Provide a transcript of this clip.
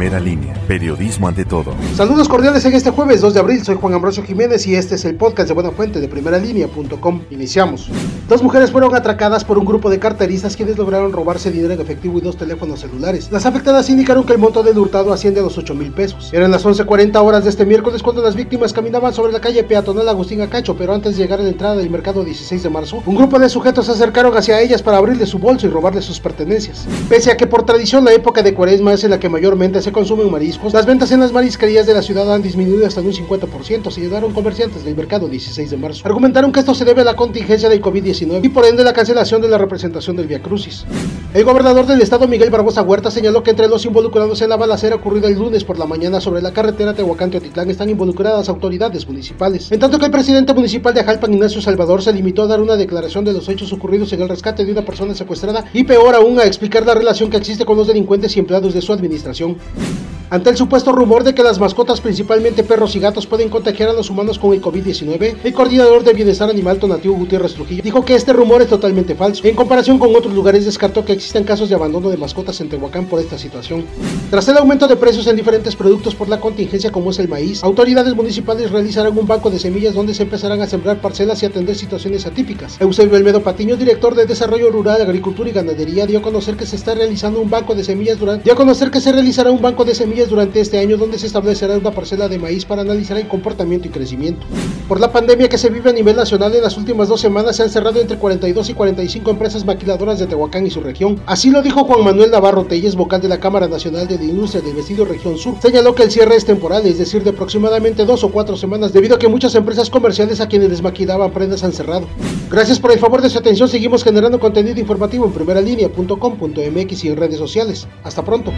Primera línea, periodismo ante todo. Saludos cordiales en este jueves 2 de abril, soy Juan Ambrosio Jiménez y este es el podcast de Buena Fuente de primeralínea.com. Iniciamos. Dos mujeres fueron atracadas por un grupo de carteristas quienes lograron robarse dinero en efectivo y dos teléfonos celulares. Las afectadas indicaron que el monto del hurtado asciende a los 8 mil pesos. Eran las 11.40 horas de este miércoles cuando las víctimas caminaban sobre la calle peatonal Agustín Acacho, pero antes de llegar a la entrada del mercado 16 de marzo, un grupo de sujetos se acercaron hacia ellas para abrirle su bolso y robarle sus pertenencias. Pese a que por tradición la época de cuaresma es en la que mayormente se consumen mariscos, las ventas en las marisquerías de la ciudad han disminuido hasta un 50%, señalaron comerciantes del mercado 16 de marzo. Argumentaron que esto se debe a la contingencia del COVID-19 y por ende la cancelación de la representación del Via Crucis. El gobernador del estado Miguel Barbosa Huerta señaló que entre los involucrados en la balacera ocurrida el lunes por la mañana sobre la carretera Tehuacán-Teotitlán están involucradas autoridades municipales. En tanto que el presidente municipal de Jalpan, Ignacio Salvador, se limitó a dar una declaración de los hechos ocurridos en el rescate de una persona secuestrada y peor aún a explicar la relación que existe con los delincuentes y empleados de su administración. you Ante el supuesto rumor de que las mascotas, principalmente perros y gatos, pueden contagiar a los humanos con el COVID-19, el coordinador de bienestar animal Tonatiuh Gutiérrez Trujillo dijo que este rumor es totalmente falso. En comparación con otros lugares, descartó que existen casos de abandono de mascotas en Tehuacán por esta situación. Tras el aumento de precios en diferentes productos por la contingencia como es el maíz, autoridades municipales realizarán un banco de semillas donde se empezarán a sembrar parcelas y atender situaciones atípicas. Eusebio Elmedo Patiño, director de Desarrollo Rural, Agricultura y Ganadería, dio a conocer que se está realizando un banco de semillas durante dio a conocer que se realizará un banco de semillas durante este año donde se establecerá una parcela de maíz para analizar el comportamiento y crecimiento. Por la pandemia que se vive a nivel nacional, en las últimas dos semanas se han cerrado entre 42 y 45 empresas maquiladoras de Tehuacán y su región. Así lo dijo Juan Manuel Navarro Telles, vocal de la Cámara Nacional de la Industria del Vestido Región Sur. Señaló que el cierre es temporal, es decir, de aproximadamente dos o cuatro semanas, debido a que muchas empresas comerciales a quienes les maquilaban prendas han cerrado. Gracias por el favor de su atención, seguimos generando contenido informativo en primeralinea.com.mx y en redes sociales. Hasta pronto.